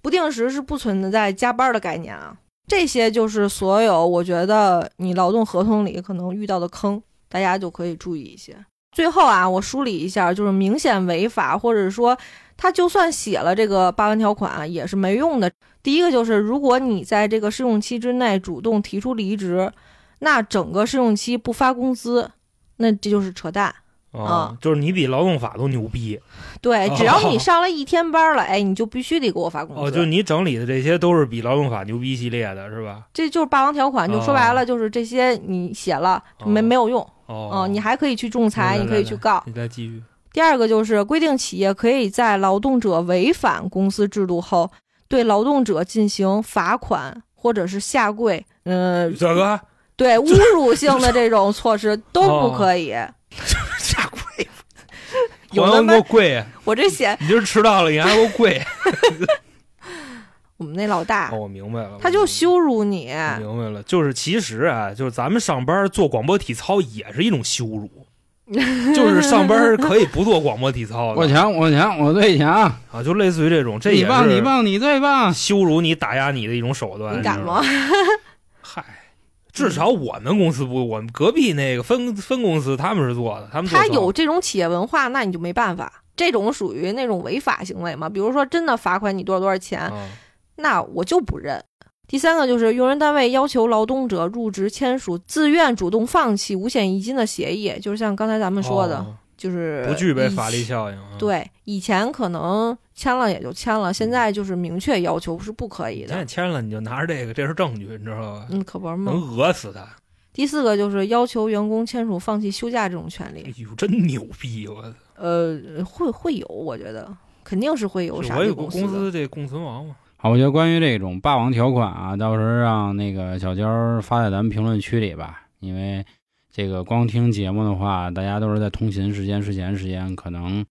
不定时是不存在加班的概念啊，这些就是所有我觉得你劳动合同里可能遇到的坑，大家就可以注意一些。最后啊，我梳理一下，就是明显违法，或者说他就算写了这个八万条款啊，也是没用的。第一个就是，如果你在这个试用期之内主动提出离职，那整个试用期不发工资，那这就是扯淡。啊啊，就是你比劳动法都牛逼对，哦只要你 上了一天班了，哎，你就必须得给我发工资。哦，就是你整理的这些都是比劳动法牛逼系列的是吧？这就是霸王条款，就说白哦了，就是这些你写了没哦没有用，哦嗯，你还可以去仲裁，你可以去告。你再继续。第二个就是规定企业可以在劳动者违反公司制度后，对劳动者进行罚款或者是下跪，嗯、这个对侮辱性的这种措施都哦不可以。有黄油给我跪，我这写你今儿迟到了，你还给我跪。我们那老大哦，，我明白了，他就羞辱你，明白了，就是其实啊，就是咱们上班做广播体操也是一种羞辱，就是上班可以不做广播体操的我强，我强，我最强，啊，就类似于这种，这也你棒，你棒，你最棒。羞辱你、打压你的一种手段。你敢吗？至少我们公司不，我们隔壁那个分分公司他们是做的，他们他有这种企业文化，那你就没办法。这种属于那种违法行为嘛？比如说真的罚款你多少多少钱，啊那我就不认。第三个就是用人单位要求劳动者入职签署自愿主动放弃五险一金的协议，就是像刚才咱们说的，哦就是不具备法律效应啊。，对，以前可能签了也就签了，现在就是明确要求是不可以的现在。签了，你就拿着这个，这是证据，你知道吧？嗯，可不是吗？能讹死他！第四个就是要求员工签署放弃休假这种权利哎。呦，真牛逼！我呃，会会有，我觉得肯定是会有傻逼我有。公司这共存亡嘛，好，我觉得关于这种霸王条款啊，到时候让那个小娇发在咱们评论区里吧，因为这个光听节目的话，大家都是在通勤时间、睡前时间，可能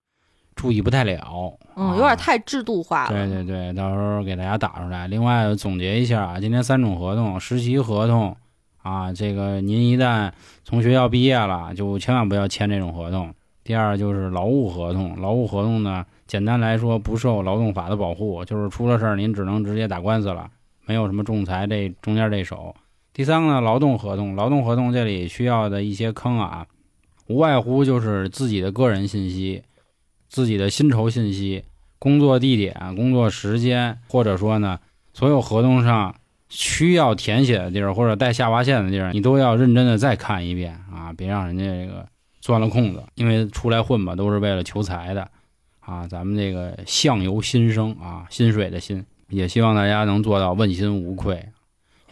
注意不太了。嗯，啊有点太制度化了。对对对，到时候给大家打出来。另外总结一下啊，今天三种合同：实习合同啊，这个您一旦从学校毕业了，就千万不要签这种合同。第二就是劳务合同，劳务合同呢，简单来说不受劳动法的保护，就是出了事儿您只能直接打官司了，没有什么仲裁这中间这手。第三个呢，劳动合同，劳动合同这里需要的一些坑啊，无外乎就是自己的个人信息、自己的薪酬信息、工作地点、工作时间，或者说呢，所有合同上需要填写的地儿或者带下划线的地儿，你都要认真的再看一遍啊，别让人家这个钻了空子。因为出来混吧，都是为了求财的啊。咱们这个相由心生啊，薪水的薪，也希望大家能做到问心无愧，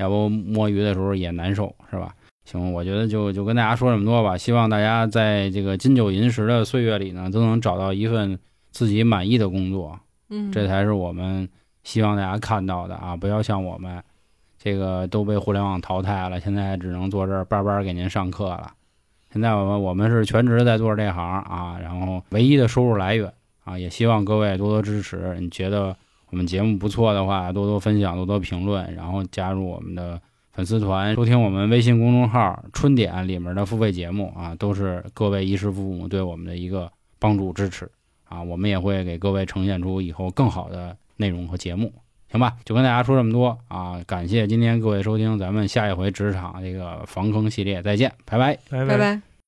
要不摸鱼的时候也难受，是吧？行，我觉得就就跟大家说这么多吧。希望大家在这个金九银十的岁月里呢，都能找到一份自己满意的工作，嗯，这才是我们希望大家看到的啊！不要像我们这个都被互联网淘汰了，现在只能坐这儿班班给您上课了。现在我们我们是全职在做这行啊，然后唯一的收入来源啊，也希望各位多多支持。你觉得我们节目不错的话，多多分享，多多评论，然后加入我们的粉丝团，收听我们微信公众号“春点”里面的付费节目啊，都是各位衣食父母对我们的一个帮助支持啊。我们也会给各位呈现出以后更好的内容和节目。行吧，就跟大家说这么多啊！感谢今天各位收听，咱们下一回职场这个防坑系列再见，拜拜。拜拜拜。